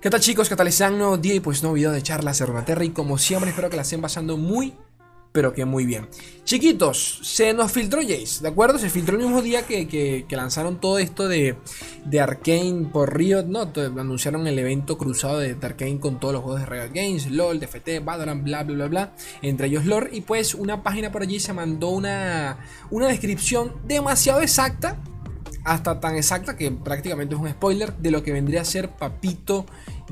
¿Qué tal chicos? ¿Qué tal están? Nuevo día y pues nuevo video de charlas de y como siempre espero que la estén pasando muy pero que muy bien. Chiquitos, se nos filtró Jace, ¿de acuerdo? Se filtró el mismo día que, lanzaron todo esto de, de Arkane por Riot, ¿no? anunciaron el evento cruzado de, Arkane con todos los juegos de Riot Games, LOL, DFT, Valorant, bla, bla, bla, bla, entre ellos lore. Y pues una página por allí se mandó una, una descripción demasiado exacta hasta tan exacta que prácticamente es un spoiler de lo que vendría a ser Papito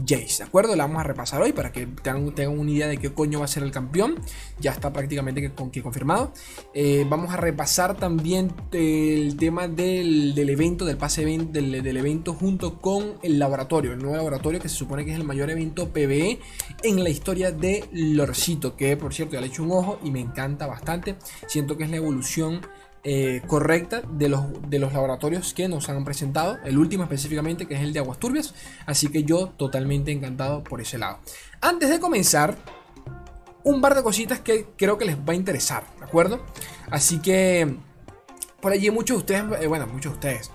Jace, ¿de acuerdo? La vamos a repasar hoy para que tengan, una idea de qué coño va a ser el campeón. Ya está prácticamente que, confirmado. Eh, vamos a repasar también el tema del, evento, del pase del, del, evento junto con el laboratorio, el nuevo laboratorio que se supone que es el mayor evento PvE en la historia de Lorcito, que por cierto ya le he hecho un ojo y me encanta bastante. Siento que es la evolución eh, correcta de los, de los laboratorios que nos han presentado, el último específicamente que es el de aguas turbias, así que yo totalmente encantado por ese lado. Antes de comenzar, un par de cositas que creo que les va a interesar, ¿de acuerdo? Así que por allí muchos de ustedes, eh, bueno, muchos de ustedes,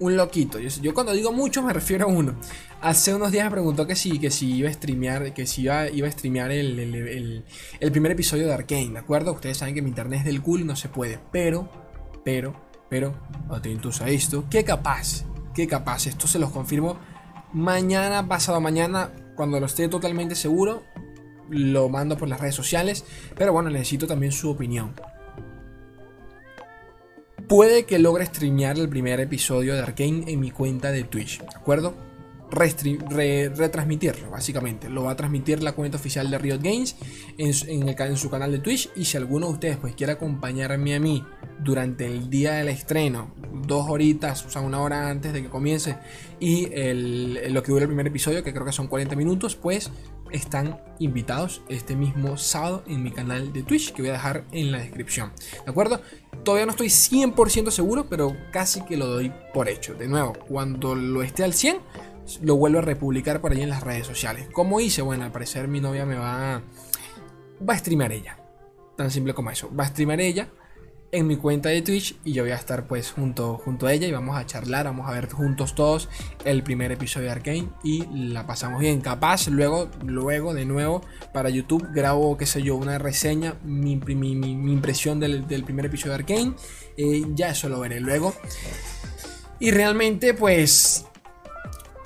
un loquito. Yo, cuando digo mucho me refiero a uno. Hace unos días me preguntó que si, que si iba a streamear, que si iba, iba a streamear el, el, el, primer episodio de Arkane, ¿de acuerdo? Ustedes saben que mi internet es del cool y no se puede, pero pero, pero, atentos a esto, que capaz, que capaz, esto se los confirmo mañana, pasado mañana, cuando lo esté totalmente seguro, lo mando por las redes sociales, pero bueno, necesito también su opinión. Puede que logre streamear el primer episodio de Arkane en mi cuenta de Twitch, ¿de acuerdo? Retransmitirlo, básicamente. Lo va a transmitir la cuenta oficial de Riot Games en, su canal de Twitch. Y si alguno de ustedes pues quiere acompañarme a mí durante el día del estreno, dos horitas, o sea, una hora antes de que comience, y lo que dura el primer episodio, que creo que son 40 minutos, pues están invitados este mismo sábado en mi canal de Twitch, que voy a dejar en la descripción. ¿De acuerdo? Todavía no estoy 100% seguro, pero casi que lo doy por hecho. De nuevo, cuando lo esté al 100 lo vuelvo a republicar por ahí en las redes sociales. ¿Cómo hice? Bueno, al parecer mi novia me va, va a streamar ella. Tan simple como eso. Va a streamar ella en mi cuenta de Twitch y yo voy a estar pues junto, junto a ella y vamos a charlar, vamos a ver juntos todos el primer episodio de Arkane y la pasamos bien. Capaz luego, luego de nuevo para YouTube grabo, qué sé yo, una reseña, mi, impresión del, primer episodio de Arkane. Eh, ya eso lo veré luego. Y realmente pues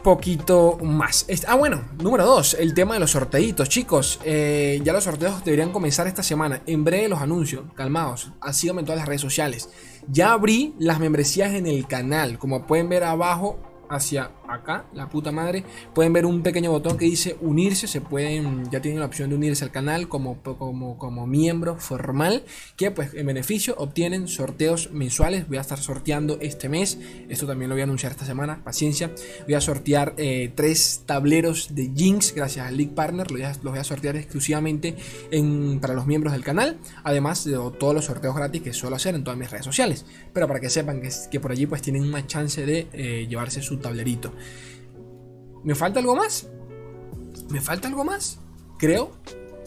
poquito más. Ah, bueno, número 2, el tema de los sorteitos, chicos. Eh, ya los sorteos deberían comenzar esta semana. En breve los anuncios, calmados. Síganme en todas las redes sociales. Ya abrí las membresías en el canal. Como pueden ver abajo, hacia acá, la puta madre, pueden ver un pequeño botón que dice unirse, se pueden, ya tienen la opción de unirse al canal como, como, como miembro formal, que pues en beneficio obtienen sorteos mensuales, voy a estar sorteando este mes, esto también lo voy a anunciar esta semana, paciencia, voy a sortear eh, tres tableros de Jinx gracias al League Partner, los voy a, sortear exclusivamente en, para los miembros del canal, además de todos los sorteos gratis que suelo hacer en todas mis redes sociales, pero para que sepan que, que por allí pues tienen una chance de eh, llevarse su tablerito. ¿Me falta algo más? ¿Me falta algo más? Creo,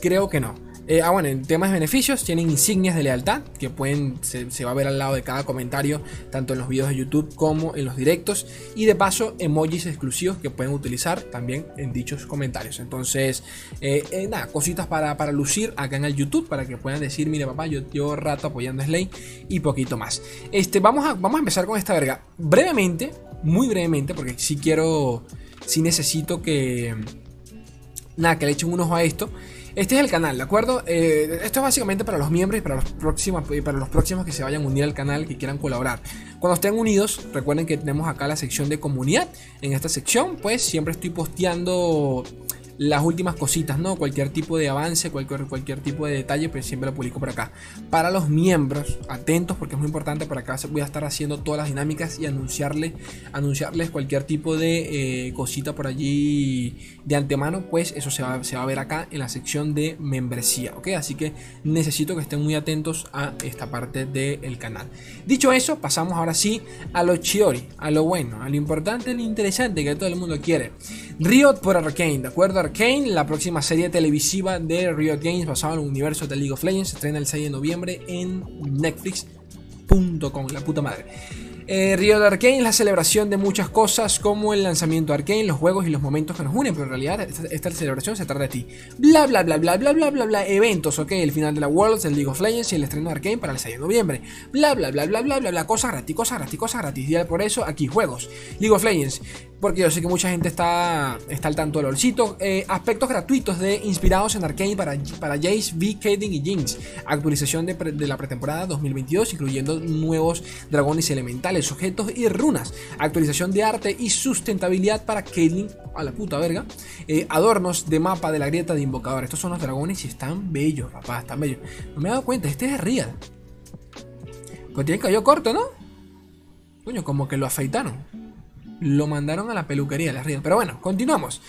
creo que no. Eh, ah, bueno, en temas de beneficios, tienen insignias de lealtad que pueden, se, va a ver al lado de cada comentario, tanto en los videos de YouTube como en los directos. Y de paso, emojis exclusivos que pueden utilizar también en dichos comentarios. Entonces, eh, eh, nada, cositas para, para, lucir acá en el YouTube para que puedan decir, mire papá, yo llevo rato apoyando a Slay y poquito más. Este, vamos, a, vamos a empezar con esta verga. Brevemente, muy brevemente, porque si quiero, si necesito que... Nada, que le echen un ojo a esto. Este es el canal, ¿de acuerdo? Eh, esto es básicamente para los miembros y para los, próximos, para los próximos que se vayan a unir al canal, que quieran colaborar. Cuando estén unidos, recuerden que tenemos acá la sección de comunidad. En esta sección, pues siempre estoy posteando las últimas cositas, ¿no? Cualquier tipo de avance, cualquier, cualquier tipo de detalle, pues siempre lo publico por acá. Para los miembros, atentos porque es muy importante, por acá voy a estar haciendo todas las dinámicas y anunciarles, anunciarles cualquier tipo de eh, cosita por allí de antemano, pues eso se va, se va a ver acá en la sección de membresía, ¿ok? Así que necesito que estén muy atentos a esta parte del canal. Dicho eso, pasamos ahora sí a lo chiori, a lo bueno, a lo importante, a lo interesante que todo el mundo quiere. Riot por Arcane, ¿de acuerdo? Arcane, la próxima serie televisiva de Riot Games basada en el universo de League of Legends, se estrena el 6 de noviembre en Netflix.com, la puta madre. Eh, de Arcane es la celebración de muchas cosas como el lanzamiento de Arcane, los juegos y los momentos que nos unen, pero en realidad esta, celebración se trata de ti. Bla bla bla bla bla bla bla bla eventos, ok, el final de la Worlds, el League of Legends y el estreno de Arcane para el 6 de noviembre. Bla bla bla bla bla bla bla cosas gratis, cosas gratis, cosas gratis. Por eso aquí juegos. League of Legends, porque yo sé que mucha gente está, está al tanto del olcito. Eh, aspectos gratuitos de inspirados en Arcane para, para Jace, V, Kaden y Jinx. Actualización de, de la pretemporada 2022, incluyendo nuevos dragones elementales objetos y runas. Actualización de arte y sustentabilidad para Caitlyn, a la puta verga. Eh, adornos de mapa de la grieta de invocador. Estos son los dragones y están bellos, papá, están bellos. No me he dado cuenta, este es Real. Pues tiene cabello corto, ¿no? Coño, como que lo afeitaron. Lo mandaron a la peluquería, la Real. Pero bueno, continuamos.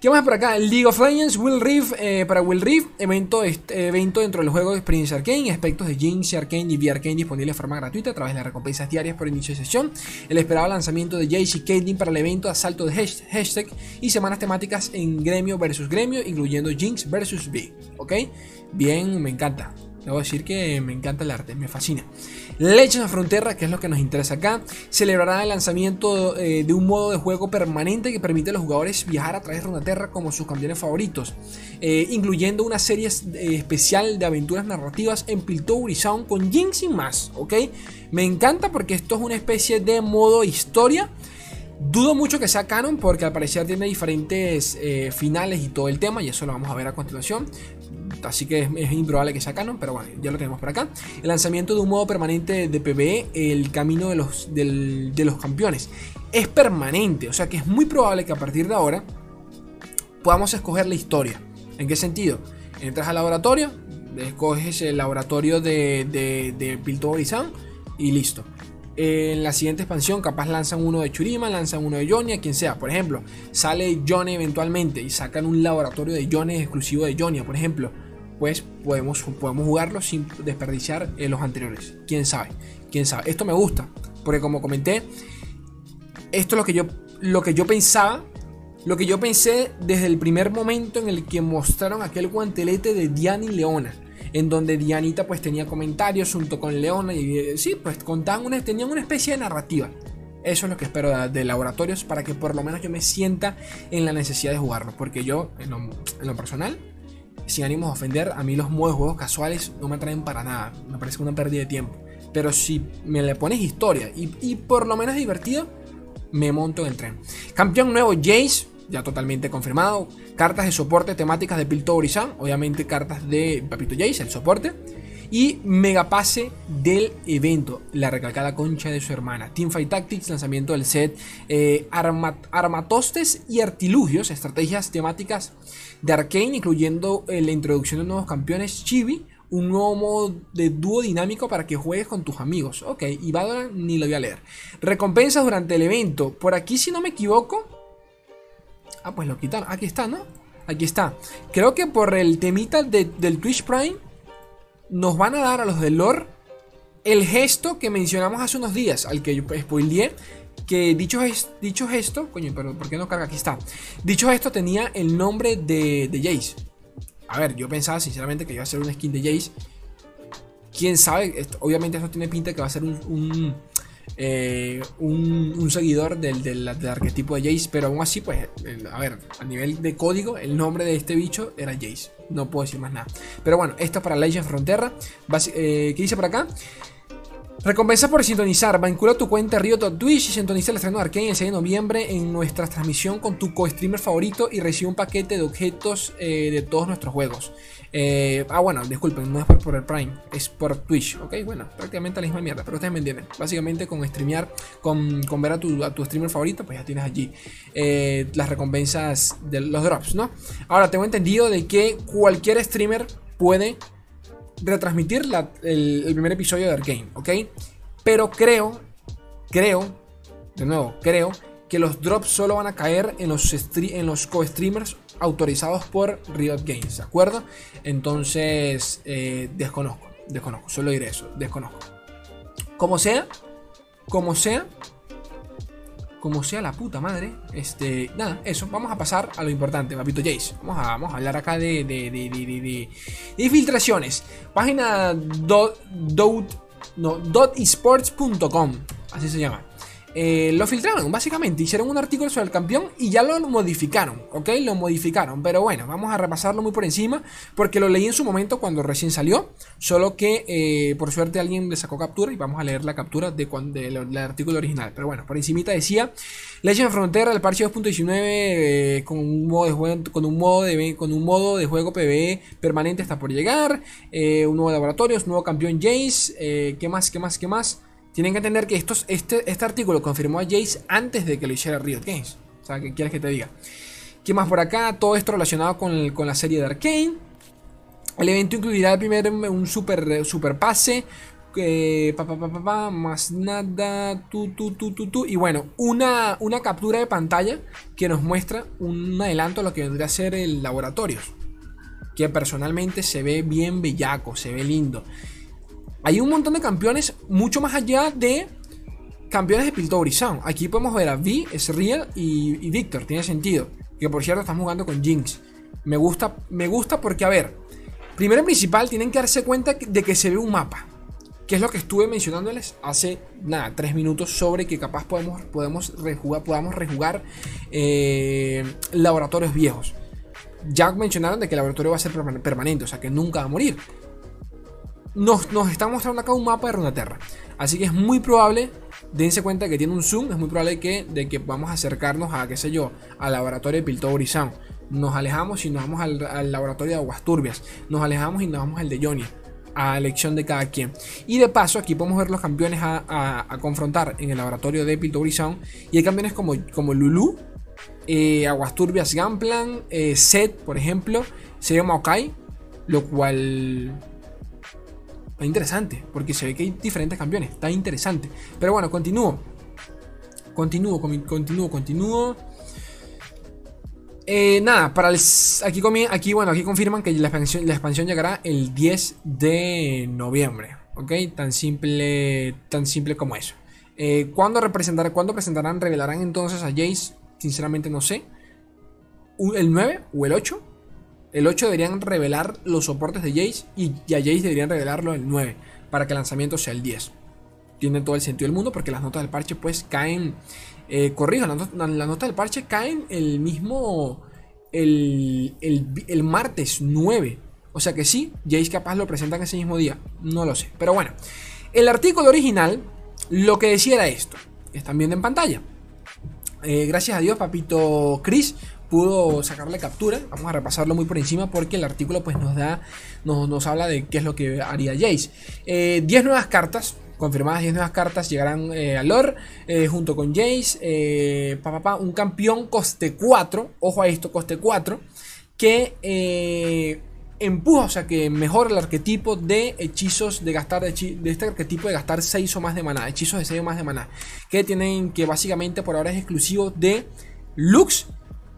¿Qué más por acá? League of Legends, Will Reef, eh, para Will Reef, evento, este, evento dentro del juego de Experiencia Arcane, aspectos de Jinx, Arcane y V-Arcane disponibles de forma gratuita a través de las recompensas diarias por inicio de sesión, el esperado lanzamiento de Jace y Caitlyn para el evento Asalto de Hashtag y semanas temáticas en gremio versus gremio, incluyendo Jinx versus V, ¿ok? Bien, me encanta. Debo decir que me encanta el arte, me fascina. Legends of Frontera, que es lo que nos interesa acá, celebrará el lanzamiento eh, de un modo de juego permanente que permite a los jugadores viajar a través de Runeterra como sus campeones favoritos, eh, incluyendo una serie eh, especial de aventuras narrativas en Piltover Sound con Jinx y más, ¿ok? Me encanta porque esto es una especie de modo historia. Dudo mucho que sea canon porque al parecer tiene diferentes finales y todo el tema y eso lo vamos a ver a continuación así que es, improbable que sea pero bueno, ya lo tenemos por acá. El lanzamiento de un modo permanente de PvE, el camino de los, de los campeones, es permanente, o sea que es muy probable que a partir de ahora podamos escoger la historia. ¿En qué sentido? Entras al laboratorio, escoges el laboratorio de, de, de y listo. En la siguiente expansión, capaz lanzan uno de Churima, lanzan uno de Jonia, quien sea. Por ejemplo, sale Johnny eventualmente y sacan un laboratorio de Johnny exclusivo de Jonia, por ejemplo pues podemos, podemos jugarlo sin desperdiciar en los anteriores. ¿Quién sabe? ¿Quién sabe? Esto me gusta, porque como comenté, esto es lo que yo, lo que yo pensaba, lo que yo pensé desde el primer momento en el que mostraron aquel guantelete de Diana y Leona. En donde Dianita pues tenía comentarios junto con Leona y eh, sí, pues contaban una, tenían una especie de narrativa. Eso es lo que espero de, laboratorios para que por lo menos yo me sienta en la necesidad de jugarlo. Porque yo, en lo personal, sin ánimos de ofender, a mí los modos juegos casuales no me atraen para nada. Me parece una pérdida de tiempo. Pero si me le pones historia y, por lo menos divertido, me monto en el tren. Campeón nuevo Jace, ya totalmente confirmado. Cartas de soporte temáticas de Pilto Orizan, obviamente cartas de Papito Jace, el soporte. Y megapase del evento, la recalcada concha de su hermana. Teamfight Tactics, lanzamiento del set, eh, armatostes y artilugios, estrategias temáticas de Arkane, incluyendo eh, la introducción de nuevos campeones Chibi, un nuevo modo de dúo dinámico para que juegues con tus amigos. Ok, y Valorant ni lo voy a leer. Recompensas durante el evento. Por aquí, si no me equivoco. Ah, pues lo quitaron. Aquí está, ¿no? Aquí está. Creo que por el temita del Twitch Prime. Nos van a dar a los de lore el gesto que mencionamos hace unos días. Al que yo spoileé que dicho, dicho esto, coño, pero ¿por qué no carga? Aquí está. Dicho esto, tenía el nombre de, de Jace. A ver, yo pensaba sinceramente que iba a ser un skin de Jace. Quién sabe, obviamente eso tiene pinta que va a ser un, eh, seguidor del, del, arquetipo de Jace, pero aún así, pues, a ver, a nivel de código, el nombre de este bicho era Jace. No puedo decir más nada. Pero bueno, esto es para Legend Frontera. Eh, ¿Qué dice por acá? Recompensa por sintonizar. Vincula tu cuenta Rio.twitch y sintoniza el estreno de Arkane el 6 de noviembre en nuestra transmisión con tu co-streamer favorito y recibe un paquete de objetos eh, de todos nuestros juegos. Eh, ah, bueno, disculpen, no es por, el Prime, es por Twitch, ¿ok? Bueno, prácticamente la misma mierda, pero ustedes me entienden. Básicamente con streamear, con, ver a tu, streamer favorito, pues ya tienes allí eh, las recompensas de los drops, ¿no? Ahora, tengo entendido de que cualquier streamer puede retransmitir el, primer episodio de Arkane, ¿ok? Pero creo, creo, de nuevo, creo que los drops solo van a caer en los, en los co-streamers autorizados por Riot Games, ¿de acuerdo? Entonces, eh, desconozco, desconozco, solo diré eso, desconozco. Como sea, como sea, como sea la puta madre. Este, nada, eso. Vamos a pasar a lo importante, papito Jace. Vamos a, vamos a hablar acá de, de, de, de, de filtraciones. Página dot, dot, no, esports.com. así se llama. Eh, lo filtraron, básicamente. Hicieron un artículo sobre el campeón y ya lo modificaron, ¿ok? Lo modificaron. Pero bueno, vamos a repasarlo muy por encima porque lo leí en su momento cuando recién salió. Solo que eh, por suerte alguien le sacó captura y vamos a leer la captura de del artículo original. Pero bueno, por encimita decía Legend Frontera, el parche 2.19 eh, con, un modo de juego, con, un modo de, con un modo de juego PvE permanente está por llegar. un nuevo laboratorio, un nuevo campeón Jace. ¿Qué más? ¿Qué más? ¿Qué más? Tienen que entender que estos, este, este artículo confirmó a Jace antes de que lo hiciera Riot Games. O sea, ¿qué quieres que te diga? ¿Qué más por acá? Todo esto relacionado con, la serie de Arkane. El evento incluirá primero un super, super pase. Eh, pa, más nada. Tu, Y bueno, una, una captura de pantalla que nos muestra un adelanto a lo que vendría a ser el laboratorio. Que personalmente se ve bien bellaco, se ve lindo. Hay un montón de campeones mucho más allá de campeones de Piltover Sound. Aquí podemos ver a V, Real y, y Victor, tiene sentido. Que por cierto estamos jugando con Jinx. Me gusta, me gusta porque, a ver, primero y principal tienen que darse cuenta de que se ve un mapa. Que es lo que estuve mencionándoles hace, nada, tres minutos sobre que capaz podemos, podemos rejugar, podamos rejugar eh, laboratorios viejos. Ya mencionaron de que el laboratorio va a ser permanente, o sea que nunca va a morir nos, nos está mostrando acá un mapa de Runeterra. Así que es muy probable, dense cuenta que tiene un zoom, es muy probable que, de que vamos a acercarnos a, qué sé yo, al laboratorio de Piltover. Nos alejamos y nos vamos al, laboratorio de Aguas Turbias. Nos alejamos y nos vamos al de Johnny. A elección de cada quien. Y de paso, aquí podemos ver los campeones a, confrontar en el laboratorio de Piltover Sound. Y hay campeones como, como Lulu, eh, Aguas Turbias Gamplan, eh, Set, por ejemplo, se llama Maokai. Lo cual Está interesante, porque se ve que hay diferentes campeones. Está interesante. Pero bueno, continúo. Continúo, continúo, continúo. Eh, nada, para el, aquí, aquí, bueno, aquí confirman que la expansión, la expansión llegará el 10 de noviembre. ¿Ok? Tan simple, tan simple como eso. Eh, ¿cuándo, representarán, ¿Cuándo presentarán, revelarán entonces a Jace? Sinceramente no sé. ¿El 9 o el 8? El 8 deberían revelar los soportes de Jace y, a Jace deberían revelarlo el 9 para que el lanzamiento sea el 10. Tiene todo el sentido del mundo porque las notas del parche pues caen, eh, corrijo, las, notas del parche caen el mismo, el, el, martes 9. O sea que sí, Jace capaz lo presentan ese mismo día, no lo sé. Pero bueno, el artículo original lo que decía era esto, están viendo en pantalla. Eh, gracias a Dios, papito Chris pudo sacarle captura. Vamos a repasarlo muy por encima porque el artículo pues nos da, nos, nos habla de qué es lo que haría Jace. 10 eh, nuevas cartas. Confirmadas 10 nuevas cartas llegarán eh, a lore eh, junto con Jace. Pa, un campeón coste 4. Ojo a esto, coste 4. Que empuja, o sea que mejora el arquetipo de hechizos de gastar de, este arquetipo de gastar 6 o más de maná, hechizos de 6 o más de maná, que tienen que básicamente por ahora es exclusivo de Lux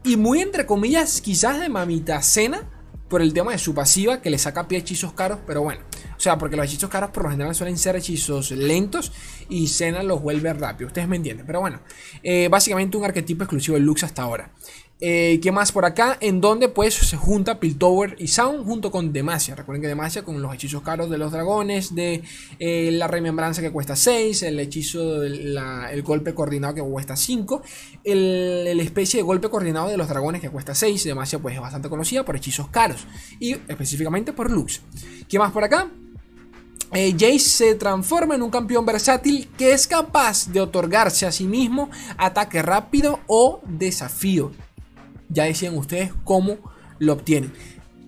y muy entre comillas, quizás de mamita cena por el tema de su pasiva que le saca pie a hechizos caros, pero bueno. O sea, porque los hechizos caros por lo general suelen ser hechizos lentos y Cena los vuelve rápido. Ustedes me entienden. Pero bueno, eh, básicamente un arquetipo exclusivo de Lux hasta ahora. Eh, ¿Qué más por acá? En donde pues se junta Piltover y Sound junto con Demacia. Recuerden que Demacia con los hechizos caros de los dragones, de eh, la remembranza que cuesta 6, el hechizo, el golpe coordinado que cuesta 5, el, especie de golpe coordinado de los dragones que cuesta 6. Demacia pues es bastante conocida por hechizos caros y específicamente por Lux. ¿Qué más por acá? Eh, Jace se transforma en un campeón versátil que es capaz de otorgarse a sí mismo ataque rápido o desafío. Ya decían ustedes cómo lo obtienen.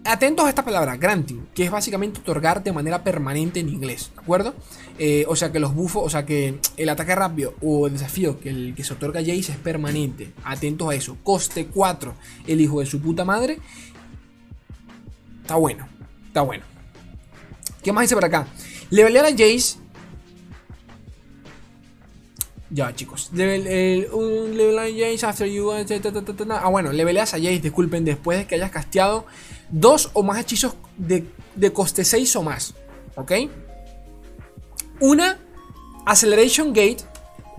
Atentos a esta palabra, granting, que es básicamente otorgar de manera permanente en inglés, ¿de acuerdo? Eh, o sea que los bufos, o sea que el ataque rápido o el desafío que, el que se otorga a Jace es permanente. Atentos a eso. Coste 4, el hijo de su puta madre. Está bueno, está bueno. ¿Qué más dice por acá? Levelear a Jace. Ya, chicos. Level, un level a Jace after you. Ah, bueno, leveleas a Jace, disculpen, después de que hayas casteado dos o más hechizos de, coste 6 o más. ¿Ok? Una, Acceleration Gate.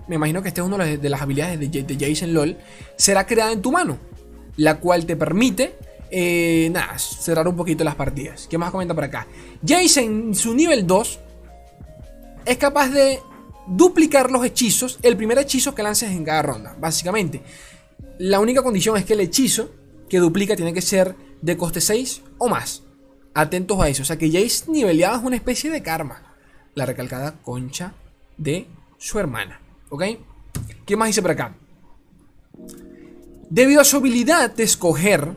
Me imagino que este es uno de las habilidades de, de Jace LOL. Será creada en tu mano. La cual te permite eh, nada, cerrar un poquito las partidas. ¿Qué más comenta por acá? Jace en su nivel 2 es capaz de duplicar los hechizos, el primer hechizo que lances en cada ronda, básicamente. La única condición es que el hechizo que duplica tiene que ser de coste 6 o más. Atentos a eso. O sea que Jace niveleado es una especie de karma. La recalcada concha de su hermana. ¿Ok? ¿Qué más dice por acá? Debido a su habilidad de escoger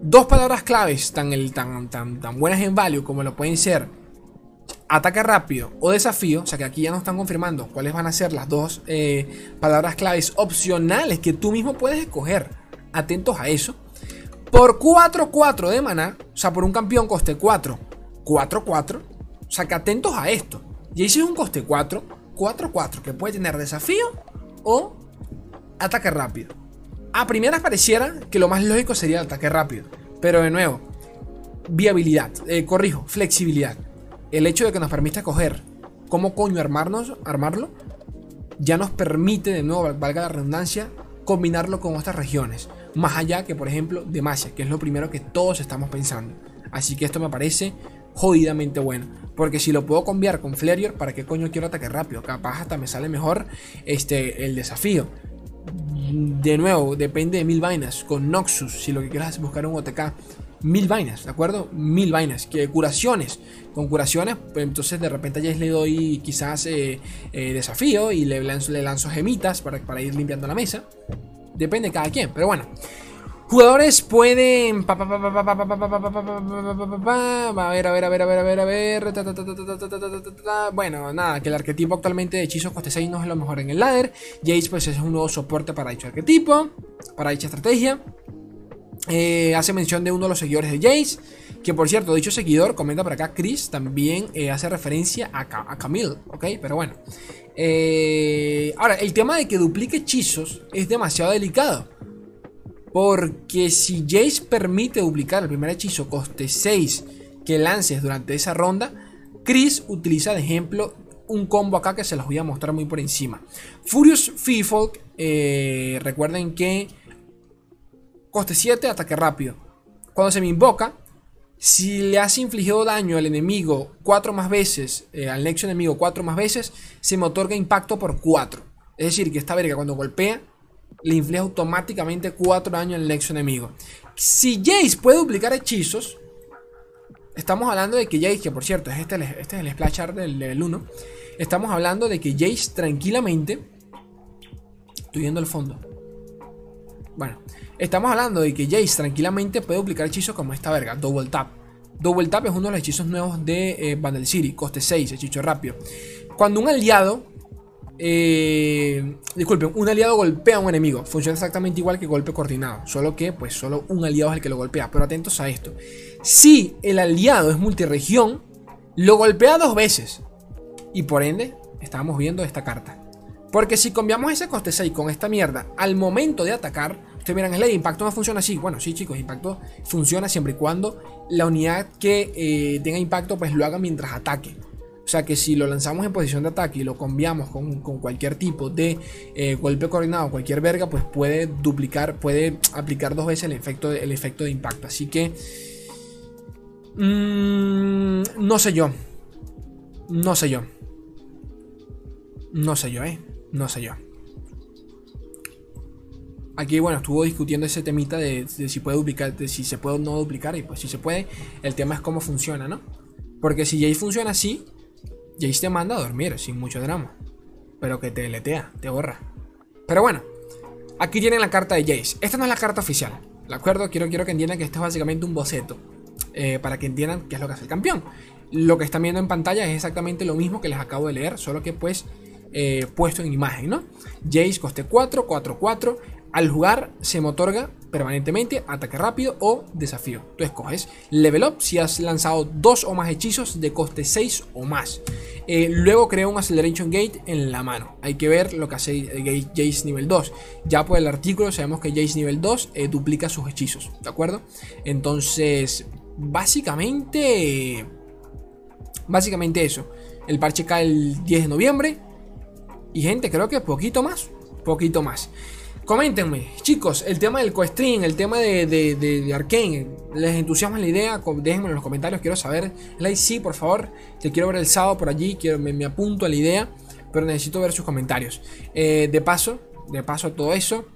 dos palabras claves tan, tan, tan, tan buenas en value como lo pueden ser ataque rápido o desafío, o sea que aquí ya nos están confirmando cuáles van a ser las dos eh, palabras claves opcionales que tú mismo puedes escoger. Atentos a eso. Por 4-4 de maná, o sea, por un campeón coste 4, 4-4. O sea, que atentos a esto. Y es un coste 4, 4-4, que puede tener desafío o ataque rápido. A primeras pareciera que lo más lógico sería el ataque rápido. Pero de nuevo, viabilidad, eh, corrijo, flexibilidad. El hecho de que nos permita escoger cómo coño armarnos, armarlo, ya nos permite, de nuevo, valga la redundancia, combinarlo con otras regiones más allá que por ejemplo Demacia, que es lo primero que todos estamos pensando. Así que esto me parece jodidamente bueno. Porque si lo puedo cambiar con Flareor, ¿para qué coño quiero ataque rápido? Capaz hasta me sale mejor este, el desafío. De nuevo, depende de mil vainas. Con Noxus, si lo que quieras es buscar un OTK, mil vainas, ¿de acuerdo? Mil vainas. Que curaciones. Con curaciones, pues entonces de repente ya le doy quizás eh, eh, desafío y le lanzo, le lanzo gemitas para, para ir limpiando la mesa. Depende de cada quien, pero bueno. Jugadores pueden. A ver, a ver, a ver, a ver, a ver, a ver. Bueno, nada, que el arquetipo actualmente de hechizos coste 6 no es lo mejor en el ladder. Jace, pues es un nuevo soporte para dicho arquetipo, para dicha estrategia. Hace mención de uno de los seguidores de Jace. Que por cierto, dicho seguidor, comenta por acá, Chris también hace referencia a, Camille, ¿ok? Pero bueno. Eh, ahora, el tema de que duplique hechizos es demasiado delicado. Porque si Jace permite duplicar el primer hechizo coste 6 que lances durante esa ronda, Chris utiliza de ejemplo un combo acá que se los voy a mostrar muy por encima. Furious Feefolk, eh, recuerden que coste 7, ataque rápido. Cuando se me invoca, si le has infligido daño al enemigo 4 más veces, eh, al nexo enemigo 4 más veces, se me otorga impacto por 4. Es decir, que esta verga cuando golpea, le inflige automáticamente 4 daño al nexo enemigo. Si Jace puede duplicar hechizos, estamos hablando de que Jace, que por cierto, este, este es el splash art del level 1, estamos hablando de que Jace tranquilamente... Estoy viendo el fondo. Bueno, estamos hablando de que Jace tranquilamente puede duplicar hechizos como esta verga, Double Tap. Double Tap es uno de los hechizos nuevos de eh, City, coste 6, hechizo rápido. Cuando un aliado, eh, disculpen, un aliado golpea a un enemigo, funciona exactamente igual que golpe coordinado, solo que pues solo un aliado es el que lo golpea, pero atentos a esto. Si el aliado es multiregión, lo golpea dos veces. Y por ende, estamos viendo esta carta. Porque si cambiamos ese coste 6 con esta mierda al momento de atacar, ustedes miran, el impacto no funciona así. Bueno, sí, chicos, impacto funciona siempre y cuando la unidad que eh, tenga impacto pues lo haga mientras ataque. O sea que si lo lanzamos en posición de ataque y lo cambiamos con, cualquier tipo de eh, golpe coordinado, cualquier verga, pues puede duplicar, puede aplicar dos veces el efecto de, efecto de impacto. Así que... Mmm, no sé yo. No sé yo. No sé yo, eh. No sé yo. Aquí, bueno, estuvo discutiendo ese temita de, si puede duplicar, si se puede o no duplicar. Y pues si se puede, el tema es cómo funciona, ¿no? Porque si Jace funciona así, Jace te manda a dormir sin mucho drama. Pero que te letea, te borra. Pero bueno, aquí tienen la carta de Jace. Esta no es la carta oficial, ¿de acuerdo? Quiero, quiero que entiendan que esto es básicamente un boceto. Eh, para que entiendan qué es lo que hace el campeón. Lo que están viendo en pantalla es exactamente lo mismo que les acabo de leer, solo que pues eh, puesto en imagen, ¿no? Jace coste 4, 4, 4. Al jugar se me otorga permanentemente ataque rápido o desafío. Tú escoges level up si has lanzado dos o más hechizos de coste 6 o más. Eh, luego crea un Acceleration Gate en la mano. Hay que ver lo que hace Jace nivel 2. Ya por el artículo sabemos que Jace nivel 2 eh, duplica sus hechizos. ¿De acuerdo? Entonces, básicamente... Básicamente eso. El parche cae el 10 de noviembre. Y gente, creo que poquito más. Poquito más. Coméntenme, chicos, el tema del co-stream, el tema de, de, Arkane, ¿les entusiasma la idea? Déjenme en los comentarios, quiero saber. Like sí, por favor, te quiero ver el sábado por allí, quiero, me, apunto a la idea. pero necesito ver sus comentarios. Eh, de paso, de paso a todo eso,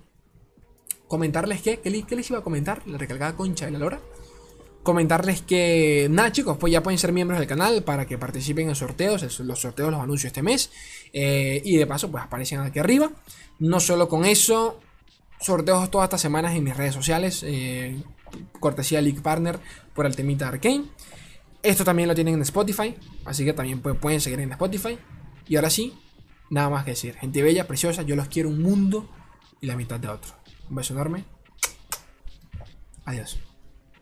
comentarles que, ¿qué, les iba a comentar? La recalcada concha de la lora. Comentarles que, nada chicos, pues ya pueden ser miembros del canal para que participen en sorteos. Los sorteos los anuncio este mes. Eh, y de paso, pues aparecen aquí arriba. No solo con eso, sorteos todas estas semanas en mis redes sociales. Eh, cortesía League Partner por el temita Arcane. Esto también lo tienen en Spotify, así que también pueden seguir en Spotify. Y ahora sí, nada más que decir. Gente bella, preciosa, yo los quiero un mundo y la mitad de otro. Un beso enorme. Adiós.